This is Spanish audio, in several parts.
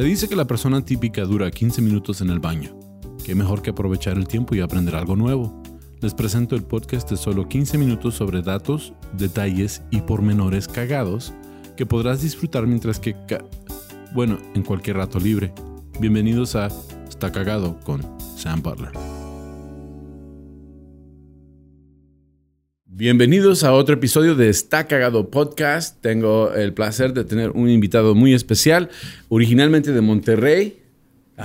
Se dice que la persona típica dura 15 minutos en el baño. Qué mejor que aprovechar el tiempo y aprender algo nuevo. Les presento el podcast de solo 15 minutos sobre datos, detalles y pormenores cagados que podrás disfrutar mientras que... ca- bueno, en cualquier rato libre. Bienvenidos a Está Cagado con Sam Butler. Bienvenidos a otro episodio de Está Cagado Podcast. Tengo el placer de tener un invitado muy especial, originalmente de Monterrey,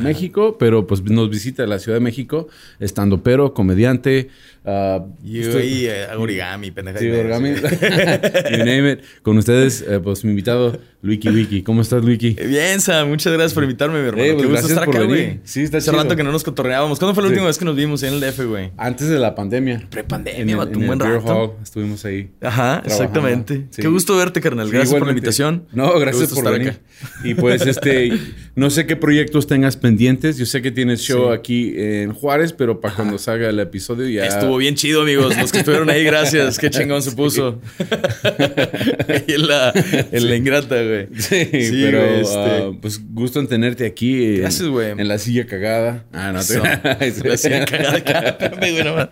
México, pero pues nos visita la Ciudad de México, estando pero, comediante. ah, Y estoy- eh, origami, pendeja. Sí, origami. you name it. Con ustedes, eh, pues mi invitado, Luiki Wiki. ¿Cómo estás, Luiki? Bien, Sam, muchas gracias por invitarme, mi hermano. Eh, pues, Qué gusto estar acá, güey. Sí, está Hace rato que no nos cotorreábamos. ¿Cuándo fue la Sí. última vez que nos vimos en el DF, güey? Antes de la pandemia. Prepandemia, en un buen rato. Hall, estuvimos ahí. Ajá, trabajando. exactamente. Sí. Qué gusto verte, carnal. Sí, Gracias por la invitación. No, gracias por estar venir. acá. Y pues, este, no sé qué proyectos tengas pendientes. Yo sé que tienes show Sí. aquí en Juárez, pero para cuando salga el episodio ya. Estuvo bien chido, amigos. Los que estuvieron ahí, gracias. Qué chingón se puso. En la, en la ingrata, güey. Sí, Sí, pero güey, este. ah, pues gusto en tenerte aquí. en- Gracias, güey. En la silla cagada. Ah, no te. La hacía cagada. Espérame, güey, no.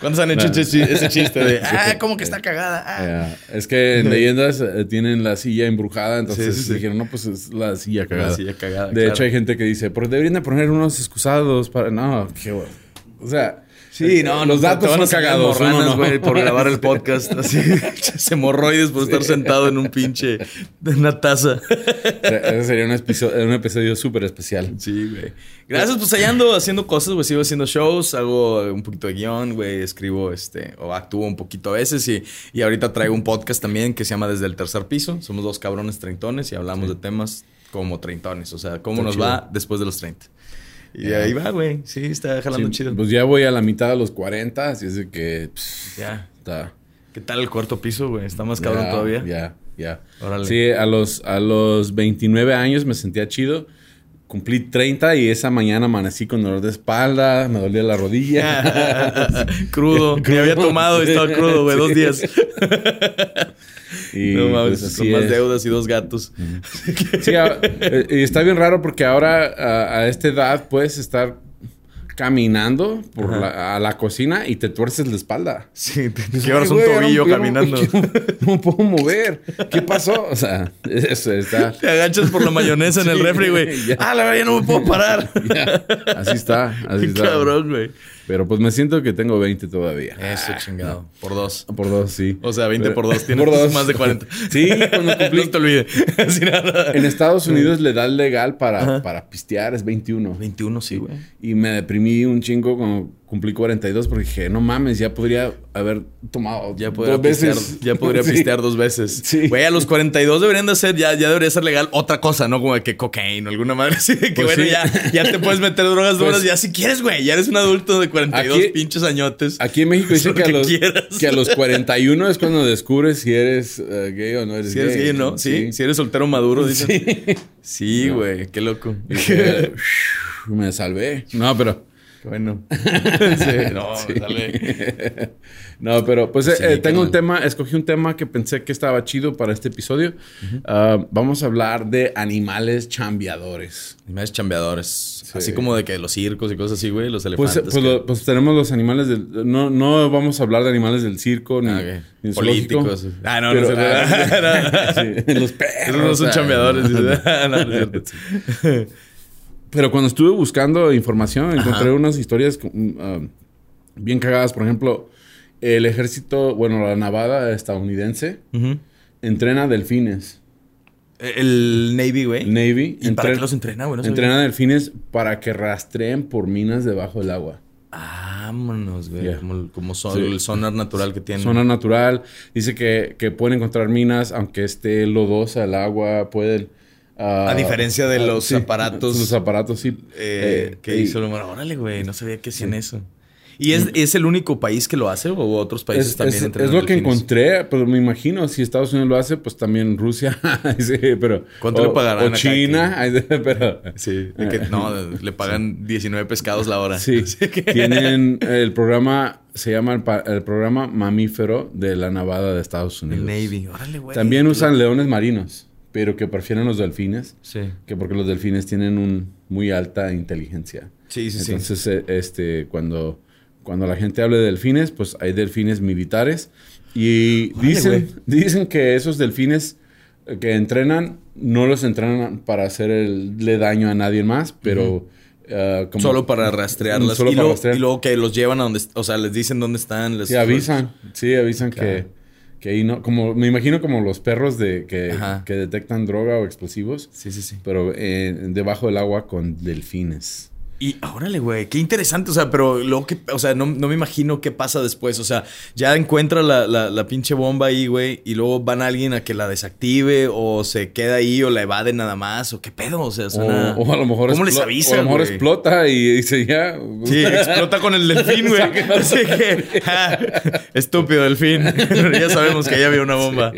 ¿Cuántos han hecho No. ese chi- ese chiste de, ah, ¿cómo que está cagada? Ah. Es que en leyendas eh, tienen la silla embrujada, entonces Sí, sí, sí. dijeron, no, pues es la silla cagada. La silla cagada, De claro. hecho, hay gente que dice, pero deberían de poner unos excusados para... No, qué bueno. O sea, Sí, no, los datos son cagados. uno no. por grabar el podcast. Así, hemorroides por estar sentado en un pinche, en una taza. O sea, Ese sería un episodio, un episodio súper especial. Sí, güey. Gracias, pues allá ando haciendo cosas, güey. Sigo haciendo shows, hago un poquito de guion, güey. Escribo, este, o actúo un poquito a veces. Y, y ahorita traigo un podcast también que se llama Desde el Tercer Piso. Somos dos cabrones treintones y hablamos de temas como treintones. O sea, cómo Está nos chido. va después de los 30. Y ahí va, güey. Sí, está jalando Sí, chido. Pues ya voy a la mitad de los 40, así es de que... Ya. está... ¿Qué tal el cuarto piso, güey? ¿Está más cabrón Ya, todavía? Ya, ya. Órale. Sí, a los, a los 29 años me sentía chido. Cumplí 30 y esa mañana amanecí con dolor de espalda, me dolía la rodilla. crudo. Me había tomado y estaba crudo, güey, dos días. y no mames, pues, con así más es. deudas y dos gatos. Sí, a- eh, y está bien raro porque ahora a, a esta edad puedes estar caminando por Ajá. la, a la cocina y te tuerces la espalda. Sí, te Dices, quiebras "Ay, un tobillo caminando. No, me puedo mover. ¿Qué pasó? O sea, eso está... Te agachas por la mayonesa en el refri, güey. Ah, la verdad, ya no me puedo parar. Ya, así está, así Qué está. cabrón, güey. Pero pues me siento que tengo 20 todavía. Eso, chingado. Por dos. Por dos, sí. O sea, 20 Pero- por dos. Tienes por dos. más de 40. Sí, cuando cumplí. No te olvide. Sin nada. En Estados Unidos la edad legal para, para pistear es 21. 21, sí, güey. Y me deprimí un chingo cuando cumplí 42 porque dije, no mames, ya podría haber tomado Ya podría, dos pistear, veces. ya podría Sí. pistear dos veces. Sí. Güey, a los 42 deberían de ser, ya, ya debería ser legal otra cosa, ¿no? Como de que cocaína o alguna madre así. de Que Pues bueno, sí. ya, ya te puedes meter drogas Pues- duras ya si quieres, güey. Ya eres un adulto de 42 Aquí- pinches añotes. Aquí en México dicen que a, que los, quieras. que a los 41 es cuando descubres si eres eh, gay o no eres Si eres gay, ¿no? Sí. Si eres soltero maduro, dicen. Sí. Sí, güey. Qué loco. Y dije, me salvé. No, pero... Bueno. sí, no, Sí. dale. No, pero pues eh, Sí, eh, tengo un tema, escogí un tema que pensé que estaba chido para este episodio. Ah, vamos a hablar de animales chambeadores. Animales chambeadores. Así como de que los circos y cosas así, güey. Los Pues, elefantes. pues, que- lo- pues tenemos los animales del... No, no vamos a hablar de animales del circo ni, Ah, zoológico. Políticos. Ah, no, Pero, no, ah, sí, los perros. No son chambeadores. no, no es cierto. Pero cuando estuve buscando información, encontré unas historias mm, ah, bien cagadas. Por ejemplo, el ejército, bueno, la navada estadounidense entrena delfines. El Navy, güey. El Navy ¿Y para qué los entrena, güey? No entrena delfines para que rastreen por minas debajo del agua. Vámonos, güey. Como, como son- Sí. el sonar natural que tienen. Zona natural. Dice que, que pueden encontrar minas, aunque esté lodosa el agua, pueden... ah, A diferencia de ah, los sí, aparatos. Los aparatos, sí. Eh, Eh, que hizo el humano. Órale, güey. No sabía que hacían eso. ¿Y es, es el único país que lo hace o otros países Es, también es- lo que encontré, pero me imagino, si Estados Unidos lo hace, pues también Rusia, sí, pero... ¿Cuánto o, le pagarán O China, pero... Sí, de que, no, le pagan 19 pescados la hora. Sí, que- tienen el programa, se llama el, el programa mamífero de la Navada de Estados El Unidos. Navy. Órale, güey. También usan leones marinos. Pero que prefieren los delfines. Sí. Que porque los delfines tienen un muy alta inteligencia. Sí, sí, sí. Entonces, eh, este, cuando, cuando la gente habla de delfines, pues hay delfines militares. Y dicen, dicen que esos delfines que entrenan, no los entrenan para hacerle daño a nadie más, pero... como- Solo para rastrearlas. Solo y, para luego, rastrear. y luego que los llevan a donde... O sea, les dicen dónde están. Les, Sí, avisan. Sí, avisan Claro. que, que ahí no... Como, me imagino como los perros de que, que detectan droga o explosivos, Sí, sí, sí. pero eh, debajo del agua con delfines. Y órale, güey, qué interesante. O sea, pero luego que, o sea, no, no me imagino qué pasa después. O sea, ya encuentra la, la, la pinche bomba ahí, güey, y luego van a alguien a que la desactive, o se queda ahí, o la evade nada más, o qué pedo. O sea, suena- O, o a lo mejor, ¿Cómo les avisa? o a lo mejor explota y dice ya. Sí, explota con el delfín, güey. Así que, ja, estúpido delfín. ya sabemos que ya había una bomba.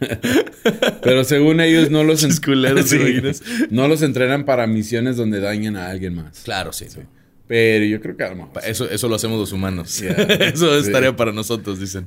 Pero según ellos no los, no los entrenan para misiones donde dañen a alguien más. Claro, sí. Pero yo creo que a lo mejor. Eso, eso lo hacemos los humanos. Eso es Sí. tarea para nosotros, dicen.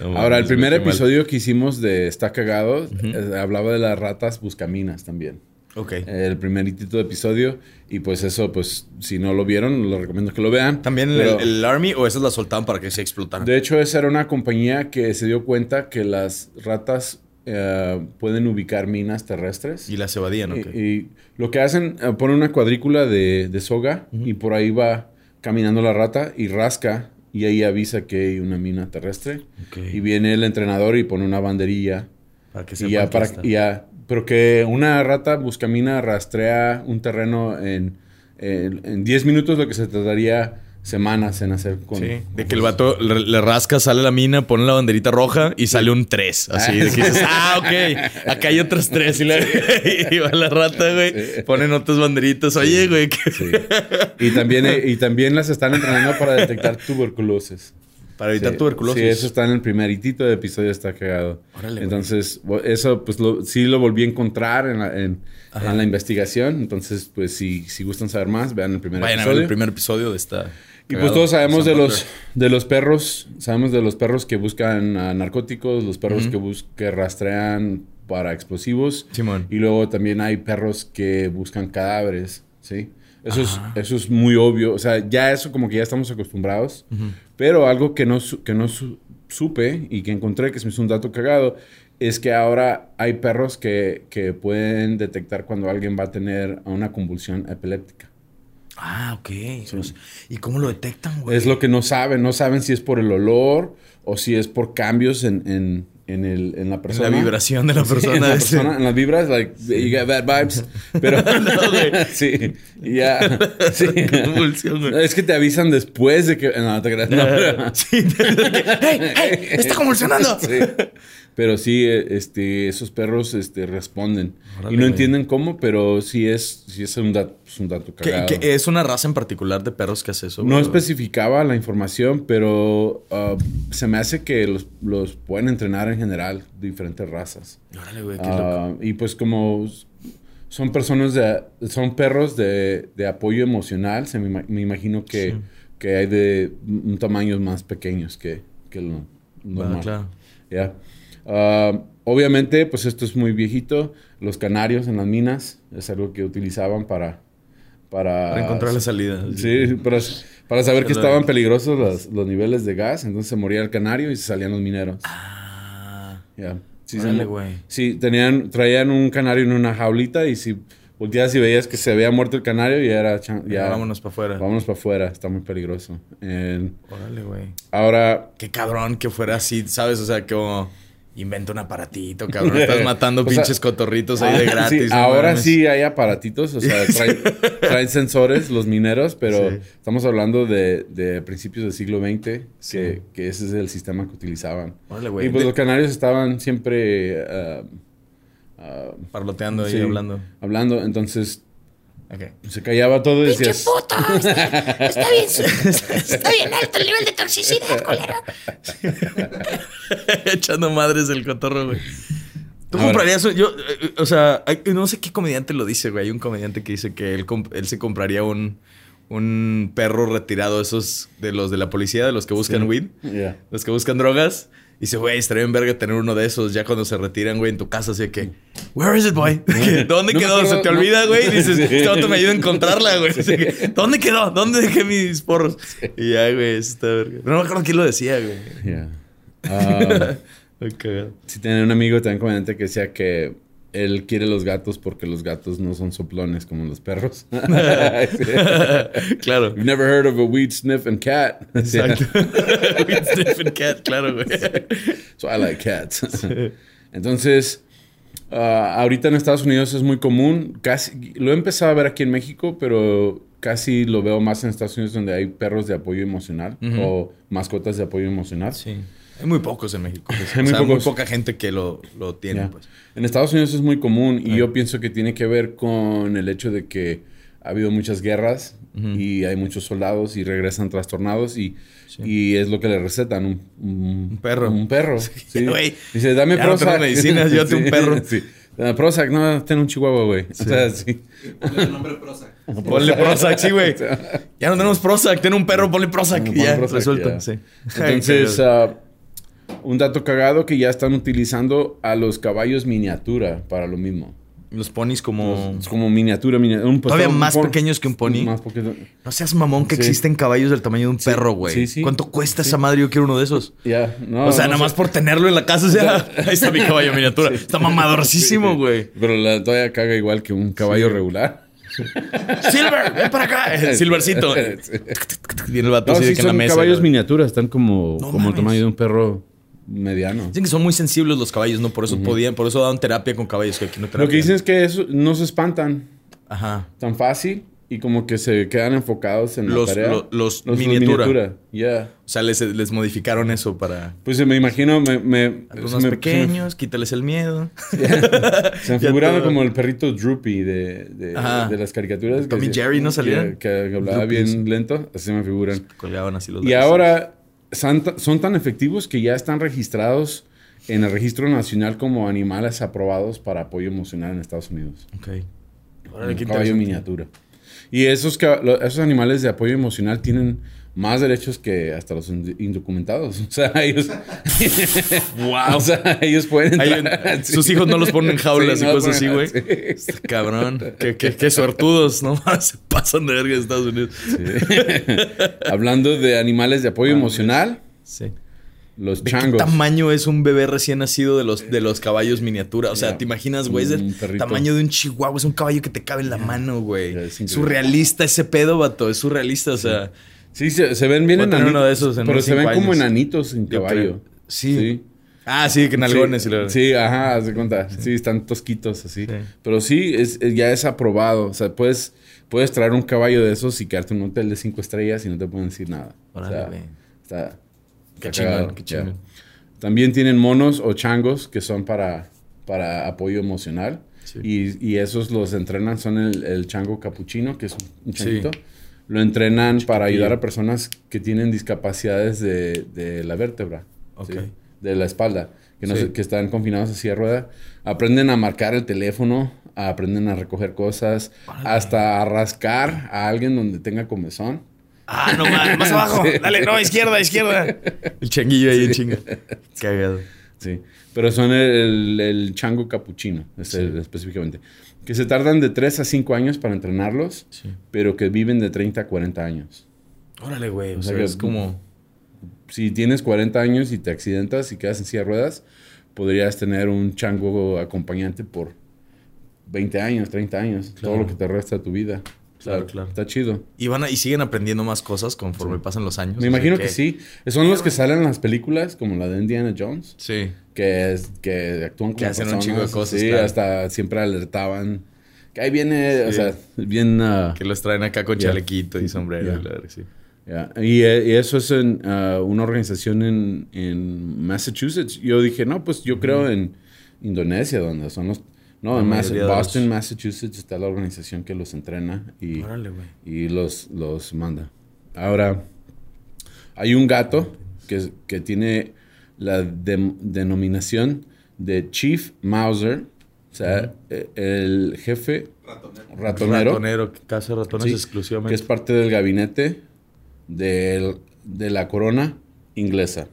No Ahora, el primer mal. episodio que hicimos de Está Cagado eh, hablaba de las ratas buscaminas también. Ok. El primeritito de episodio. Y pues eso, pues, si no lo vieron, lo recomiendo que lo vean. ¿También Pero- el, el Army o esas las soltaban para que se explotaran? De hecho, esa era una compañía que se dio cuenta que las ratas eh, pueden ubicar minas terrestres. Y las evadían. Y, y lo que hacen, eh, ponen una cuadrícula de, de soga y por ahí va caminando la rata y rasca y ahí avisa que hay una mina terrestre. Ok. Y viene el entrenador y pone una banderilla. Para que Y ya para, y ya, pero que una rata buscamina rastrea un terreno en, en, en 10 minutos lo que se tardaría semanas en hacer con... Sí, de que el vato le, le rasca, sale la mina, pone la banderita roja y sale un 3. Así, de que dices, ah, ok, acá hay otras 3. Y, la- y va la rata, güey, ponen otras banderitas. Oye, güey, que- Sí. Y también, eh, y también las están entrenando para detectar tuberculosis. Para evitar Sí, tuberculosis. Sí, eso está en el primeritito de episodio, está cagado. Órale. Entonces, eso pues lo- sí lo volví a encontrar en la, en, la investigación. Entonces, pues si, si gustan saber más, vean el primer Vayan a ver episodio. el primer episodio de esta. Y pues todos sabemos de los, de los perros, sabemos de los perros que buscan narcóticos, los perros que, que rastrean para explosivos. Simón. Y luego también hay perros que buscan cadáveres, ¿sí? Eso es, eso es muy obvio. O sea, ya eso como que ya estamos acostumbrados. Pero algo que no, que no su- supe y que encontré, que se me hizo un dato cagado, es que ahora hay perros que, que pueden detectar cuando alguien va a tener una convulsión epiléptica. Ah, ok. Los- ¿Y cómo lo detectan, güey? Es lo que no saben. No saben si es por el olor o si es por cambios en, en, en, el, en la En persona. la vibración de la Sí, persona. en, la persona, en las vibras, like, you get bad vibes. Pero, sí, y ya. sí. Es que te avisan después de que. No, te creas. No, pero- Sí, ¡Hey, hey! ¡Está convulsionando! Sí. Pero sí, eh, este, esos perros este, responden. Órale, y no entienden cómo, pero sí es, sí es un dato, es un dato ¿Qué- cagado. qué- ¿Es una raza en particular de perros que hace eso? No especificaba la información, pero ah, se me hace que los, los pueden entrenar en general, diferentes razas. Órale, güey, qué loco. Ah, y pues como son personas de, son perros de, de apoyo emocional, se me, me imagino que, Sí. que hay de tamaños más pequeños que, que lo Va, normal. claro. Ya. Ah, obviamente, pues esto es muy viejito. Los canarios en las minas es algo que utilizaban para... Para, Para encontrar la salida. Sí, para, para saber que estaban peligrosos los, los niveles de gas. Entonces se moría el canario y se salían los mineros. Ah. Ya. Sí, sí, tenían, traían un canario en una jaulita y si volteabas y veías que se había muerto el canario, ya era... chan- Ya, Ya, vámonos para afuera. vámonos para afuera, está muy peligroso. Órale, güey. ahora, Qué cabrón que fuera así, ¿sabes? O sea, como inventa un aparatito, cabrón. Estás matando sea, pinches cotorritos ahí de gratis. sí, no ahora mames. sí hay aparatitos, o sea, traen, traen sensores los mineros, pero Sí. estamos hablando de, de principios del siglo XX, Sí. que, ese es el sistema que utilizaban. Órale, güey. Y pues De- los canarios estaban siempre ah, ah, Parloteando ahí, sí, hablando. hablando, entonces Se callaba todo y ¡Pinche decías... puto! Está, está bien, está bien alto el nivel de toxicidad, colero. Echando madres el cotorro, güey. ¿Tú Ahora. comprarías? un- Yo, eh, o sea, hay- no sé qué comediante lo dice, güey. Hay un comediante que dice que él, comp- él se compraría un, un perro retirado, esos de los de la policía, de los que buscan Sí. weed, Ya. los que buscan drogas. Dice, güey, estaría en verga tener uno de esos ya cuando se retiran, güey, en tu casa. Así que, where is it, boy? ¿Dónde No quedó? acuerdo, se te no. olvida, güey. Y dices, este me ayuda a encontrarla, güey. Así que, ¿dónde quedó? ¿Dónde dejé mis porros? Y ya, güey, eso está verga. Pero no me acuerdo quién lo decía, güey. Yeah. Ah, Ay, cagado. sí, tenía un amigo también comediante que decía que él quiere los gatos porque los gatos no son soplones como los perros. claro. You've never heard of a weed sniffing cat. Exacto. Weed sniffing cat, claro, güey. So I like cats. Entonces, ah, ahorita en Estados Unidos es muy común. Casi, lo he empezado a ver aquí en México, pero casi lo veo más en Estados Unidos donde hay perros de apoyo emocional o mascotas de apoyo emocional. Sí. Hay muy pocos en México. pues. Hay o muy sea, muy pocos. poca gente que lo, lo tiene, pues. En Estados Unidos es muy común y Ay. yo pienso que tiene que ver con el hecho de que ha habido muchas guerras Ujú. y hay muchos soldados y regresan trastornados y, Sí. y es lo que le recetan, un, un- Un perro. Un perro. Sí. Güey, Dice, dame ya no Prozac. tengo medicinas, llévate un perro. Sí. Prozac, no, ten un chihuahua, güey. O sea, sí. Ponle el nombre Prozac. Ponle Prozac, sí, güey. Ya no tenemos Prozac, ten un perro, ponle Prozac. Ya, Prozac, resuelto. ya. Sí. Entonces, ah, un dato cagado que ya están utilizando a los caballos miniatura para lo mismo. los ponis como... Como miniatura, miniatura. un- Todavía un más pon- pequeños que un pony. Más poquito. No seas mamón que Sí. existen caballos del tamaño de un perro, güey. sí, sí. ¿Cuánto cuesta esa madre? Yo quiero uno de esos. Ya, no. o sea, no nada sé. más por tenerlo en la casa, o sea, ahí está mi caballo miniatura. Está mamadorcísimo, güey. Pero la todavía caga igual que un caballo regular. Silver, ven para acá. El silvercito. Viene el vato No, así de que en la mesa. caballos miniaturas, están como, No como el tamaño de un perro mediano. Dicen que son muy sensibles los caballos, ¿no? Por eso podían, por eso daban terapia con caballos, que aquí no terapia. Lo que dicen es que eso, no se espantan Ajá. tan fácil y como que se quedan enfocados en Los- la tarea. lo- los miniatura. Ya. O sea, les, les modificaron eso para... Pues me imagino, me, me, Algunos me- pequeños, quítales el miedo. Se figuraba todo. como el perrito Droopy de, de, las caricaturas. Tommy que Jerry, ¿no salían? Que, que hablaba Droopy, bien lento, así me figuran. Colgaban así los Y ahora son, ta- son tan efectivos que ya están registrados en el registro nacional como animales aprobados para apoyo emocional en Estados Unidos. Ok. Qué caballo miniatura. Y esos, esos animales de apoyo emocional tienen más derechos que hasta los ind- indocumentados. O sea, ellos. Wow. o sea, ellos pueden. Hay sus hijos no los ponen en jaulas Sí, y no cosas así, güey. sí. Cabrón. Qué, qué, qué suertudos, ¿no? Se pasan de verga en Estados Unidos. Hablando de animales de apoyo emocional, Sí. los ¿De qué changos. tamaño es un bebé recién nacido de los, de los caballos miniatura? O sea. ¿te imaginas, güey? Es el perrito. tamaño de un chihuahua. Es un caballo que te cabe en la mano, güey. Es. Surrealista ese pedo, vato. Es surrealista, o sea... Sí, se, se ven bien enanitos. uno de esos en pero se ven como enanitos en caballo. Sí. Ah, sí, que nalgones. Sí, y lo- sí, ajá, haz de cuenta. Sí. están tosquitos así. Sí. Pero sí, es, ya es aprobado. O sea, puedes, puedes traer un caballo de esos y quedarte en un hotel de cinco estrellas y no te pueden decir nada. Órale, o sea, está, Qué está chingón, qué chingón. También tienen monos o changos que son para, para apoyo emocional. Sí. Y, y esos los entrenan, son el, el chango capuchino, que es un, un Sí. Lo entrenan para ayudar a personas que tienen discapacidades de, de la vértebra. De la espalda. Que, no Sí. se- que están confinados así a rueda. Aprenden a marcar el teléfono, aprenden a recoger cosas, hasta a rascar a alguien donde tenga comezón. Ah, no más, más abajo. Dale, no, izquierda, izquierda. El changuillo ahí en chinga. Cagado. Sí, pero son el, el chango capuchino, es el- específicamente. Que se tardan de 3 a 5 años para entrenarlos, Sí. pero que viven de 30 a 40 años. Órale, güey. O O sea sea, que- es como. Si tienes 40 años y te accidentas y quedas en silla de ruedas, podrías tener un chango acompañante por 20 años, 30 años, todo Claro. lo que te resta de tu vida. Claro, claro. Está chido. Y van a- y siguen aprendiendo más cosas conforme pasan los años. Me imagino que sí. Son los que salen en las películas, como la de Indiana Jones. Sí. que, es, que actúan como Que hacen un personas, chingo de cosas, Sí, claro. hasta siempre alertaban. Que ahí viene, o sea, bien... ah, Que los traen acá con Ya. chalequito y sombrero. Ya. y la verga, sí. ya. Y, eh, y eso es en ah, una organización en, en Massachusetts. Yo dije, no, pues yo creo en Indonesia, donde son los... No, en los- Boston, Massachusetts está la organización que los entrena y, Órale, y los, los manda. Ahora, hay un gato que, que tiene la denominación de Chief Mauser, o sea, eh, el jefe Ratonero. ratonero, Ratonero, que caza ratones Sí, exclusivamente. que es parte del gabinete del- de la corona inglesa.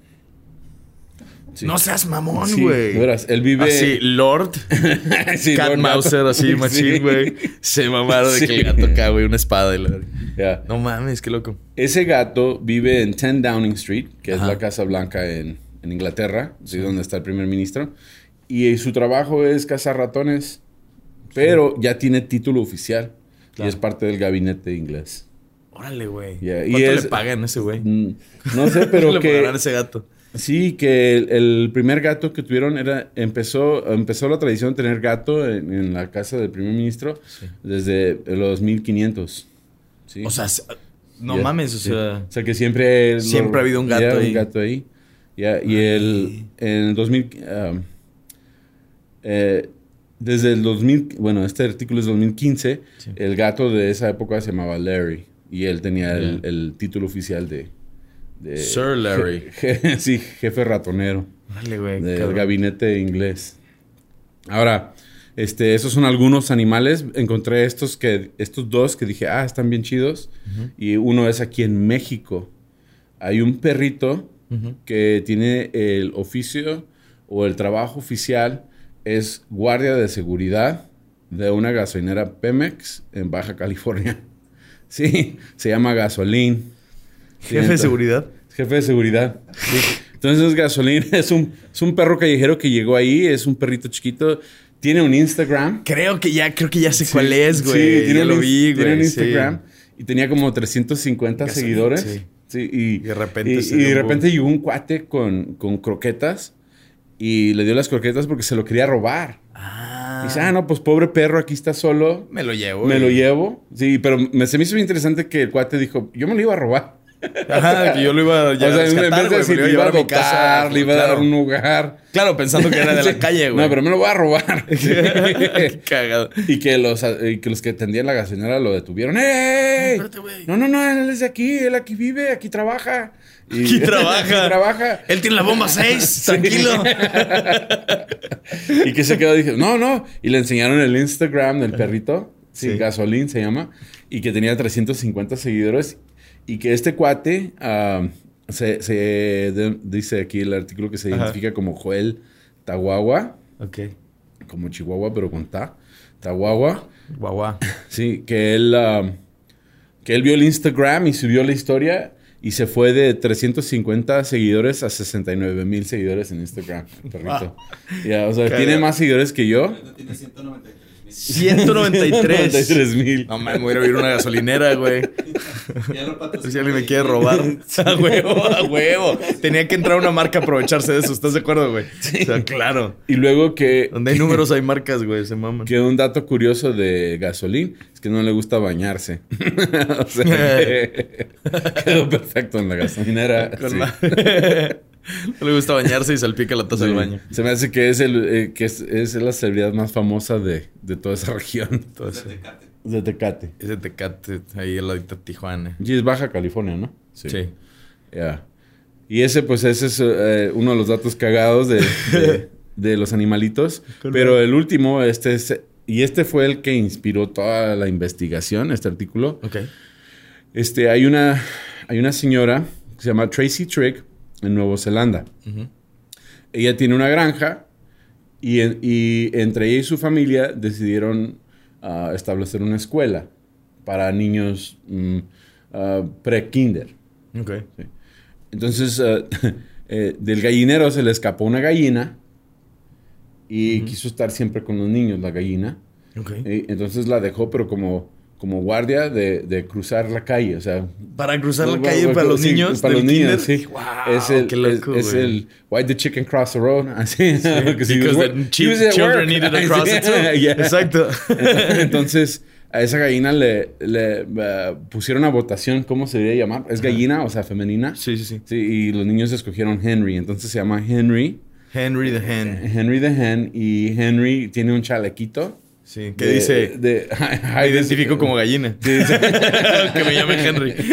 No seas mamón, Sí, güey. veras, él vive- Así, Lord. Sí, Cat Lord Gato. así, machín, Sí. güey. Se mamaron de Sí. que el gato acá, güey, una espada. Y la... Ya. No mames, qué loco. Ese gato vive en 10 Downing Street, que Ajá. es la Casa Blanca en, en Inglaterra, sí, donde está el primer ministro. Y su trabajo es cazar ratones, pero ya tiene título oficial Claro. y es parte del gabinete inglés. Órale, güey. Ya, y ¿Cuánto es- le pagan a ese güey? Mm, No sé, pero le que pagarán a ese gato? Sí, que el, el primer gato que tuvieron era empezó empezó la tradición de tener gato en, en la casa del primer ministro desde los 1500. Sí. O sea, no mames, o sea... O sea que siempre... lo- Siempre ha habido un gato ahí. un gato ahí. Ya, y el, en el 2000... um, eh, desde el 2000... Bueno, este artículo es 2015. Sí. El gato de esa época se llamaba Larry. Y él tenía el título oficial de... de- Sir Larry. je- sí, jefe ratonero güey. del cabrón. gabinete inglés. Ahora, este, esos son algunos animales. Encontré estos que, estos dos que dije, ah, están bien chidos. Y uno es aquí en México. Hay un perrito que tiene el oficio o el trabajo oficial es guardia de seguridad de una gasolinera Pemex en Baja California. Sí, se llama Gasolín. Sí, Jefe de seguridad. Jefe de seguridad. sí. Entonces Gasolín es un, es un perro callejero que llegó ahí, es un perrito chiquito, tiene un Instagram. Creo que ya, creo que ya sé Sí, cuál es, güey. Sí, tiene ya lo vi, güey. Tiene un. Instagram y tenía como 350 Gasolín, seguidores. sí. Y, Y de repente y, y de repente llegó un cuate con, con croquetas y le dio las croquetas porque se lo quería robar. Ah. Dice, ah, no, pues pobre perro, aquí está solo. Me lo llevo. Me lo llevo. Sí, pero me, se me hizo bien interesante que el cuate dijo, yo me lo iba a robar. Ajá, que yo lo iba a, o ya sea, a en vez rescatar, de decir, le iba a llevar a mi casa. adoptar, le iba a dar claro. un hogar. Claro, pensando que era de la calle, güey. No, pero me lo voy a robar. Qué cagado. y, que los, y que los que atendían la gasolinera lo detuvieron. ¡Ey! Espérate, güey. No, no, no, él es de aquí, él aquí vive, aquí trabaja. Y- Aquí trabaja. Aquí trabaja. Él tiene la bomba 6, tranquilo. y que se quedó, dije, no, no. Y le enseñaron el Instagram del perrito. Sí. Gasolín se llama. Y que tenía 350 seguidores. Y que este cuate, ah, se, se de- dice aquí el artículo que se Ajá. identifica como Joel Tahuagua. ok. Como Chihuahua, pero con Ta. Tahuagua. Guau, Sí, que él, ah, que él vio el Instagram y subió la historia y se fue de 350 seguidores a 69 mil seguidores en Instagram. perrito. Ya, o sea, tiene más seguidores que yo. Tiene 193 mil. 193. mil. No mames, voy a ir a una gasolinera, güey. Ya lo patrocinó Si alguien me quiere robar. A huevo, a huevo. Tenía que entrar una marca a aprovecharse de eso. ¿Estás de acuerdo, güey? O sea, claro. Y luego que, Donde hay números hay marcas, güey. Se maman. que un dato curioso de Gasolín es que no le gusta bañarse. o sea, que quedó perfecto en la gasolinera. Sí. la- no le gusta bañarse y salpica la taza del Sí. baño. Se me hace que es, el, eh, que es, es la celebridad más famosa de, de toda esa región. Entonces, de Tecate. De Tecate. ahí al ladito de Tijuana. Y es Baja California, ¿no? Sí. Ya. Y ese, pues, ese es eh, uno de los datos cagados de, de- de los animalitos. Pero el último, este es... Y este fue el que inspiró toda la investigación, este artículo. Ok. Este, hay una, hay una señora que se llama Tracy Trigg en Nueva Zelanda. Ella tiene una granja y, en- y entre ella y su familia decidieron ah, establecer una escuela para niños mm, ah, pre-kinder. Entonces, eh, eh, del gallinero se le escapó una gallina y quiso estar siempre con los niños, la gallina. Ok. Y entonces la dejó, pero como, como guardia de, de cruzar la calle. O sea, Para cruzar la calle para los sí, niños. Para los niños, sí. Wow, es el, qué loco, es, es el Why the chicken cross the road. Así. porque si Because the children needed to Sí, cross it too. yeah. Exacto. Entonces, a esa gallina le, le, eh, pusieron a votación, ¿cómo se debería llamar? ¿Es gallina, o sea, femenina? Sí, sí, sí. Sí, y los niños escogieron Henry. Entonces se llama Henry. Henry the Hen. Henry the Hen. Y Henry tiene un chalequito. Sí. Que dice. De, Me identifico como gallina. Sí, dice- que me llame Henry.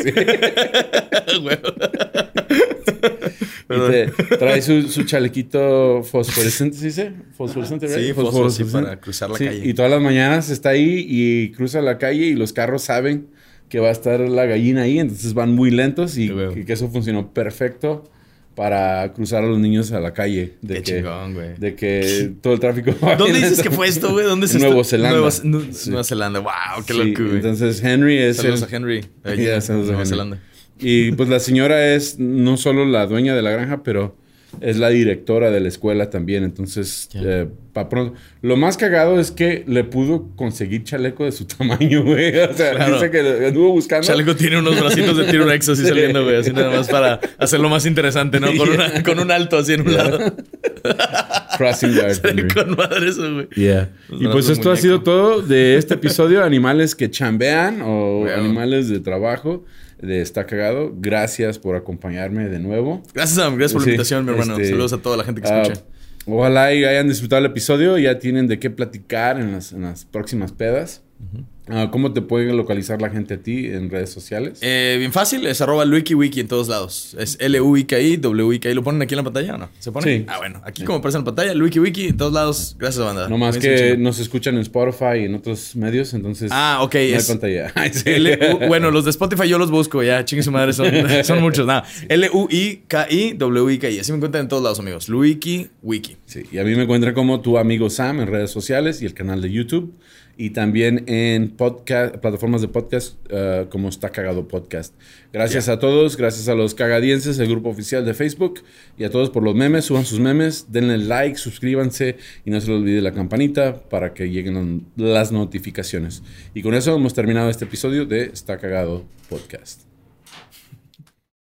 Te- trae su, su chalequito fosforescente, ¿sí dice? Fosforescente, Sí, fosfo, sí, para cruzar la Sí, calle. Y todas las mañanas está ahí y cruza la calle y los carros saben que va a estar la gallina ahí, entonces van muy lentos y, y que eso funcionó perfecto para cruzar a los niños a la calle. De Qué que, chingón, güey. De que todo el tráfico... ¿Dónde dices que fue esto, güey? ¿Dónde se Nueva está- Zelanda. Nueva, Nu- Sí. Nueva Zelanda. Wow, qué Sí, loco, güey. Entonces Henry es Saludos el- a Henry. en saludos a Nueva Henry. Zelanda. Y pues la señora es no solo la dueña de la granja, pero es la directora de la escuela también. Entonces, Ya. eh, pa' pronto. Lo más cagado es que le pudo conseguir chaleco de su tamaño, güey. O sea, Claro. dice que anduvo buscando. Chaleco tiene unos bracitos de tiro así Sí. saliendo, güey. Así nada más para hacerlo más interesante, ¿no? Con, una- con un alto así en un lado. Crossing guard. Con madre eso, güey. Yeah. Y pues esto ha sido todo de este episodio. Animales que chambean o Bueno. animales de trabajo. De Está Cagado. Gracias por acompañarme de nuevo. Gracias, Sam. Gracias por la invitación, mi hermano. este, Saludos a toda la gente que Ah, escucha. ojalá y hayan disfrutado el episodio. Ya tienen de qué platicar en las, en las próximas pedas. Ah, ¿Cómo te puede localizar la gente a ti en redes sociales? Eh, bien fácil, es arroba LuikiWiki en todos lados. Es L-U-I-K-I, W-I-K-I. ¿Lo ponen aquí en la pantalla o no? ¿Se pone? Sí. Ah, bueno. Aquí como aparece en la pantalla, LuikiWiki en todos lados. Gracias, banda. no más que nos escuchan en Spotify y en otros medios, entonces Ah, ok. no hay es pantalla. L- U- bueno, los de Spotify yo los busco, ya, chingue su madre, son, son muchos. Nada. L-U-I-K-I, W-I-K-I. Así me encuentran en todos lados, amigos. Luiki, Wiki. Sí, y a mí me encuentran como tu amigo Sam en redes sociales y el canal de YouTube. Y también en podcast, plataformas de podcast eh, como Está Cagado Podcast. Gracias a todos, gracias a los cagadienses, el grupo oficial de Facebook. Y a todos por los memes, suban sus memes, denle like, suscríbanse y no se les olvide la campanita para que lleguen las notificaciones. Y con eso hemos terminado este episodio de Está Cagado Podcast.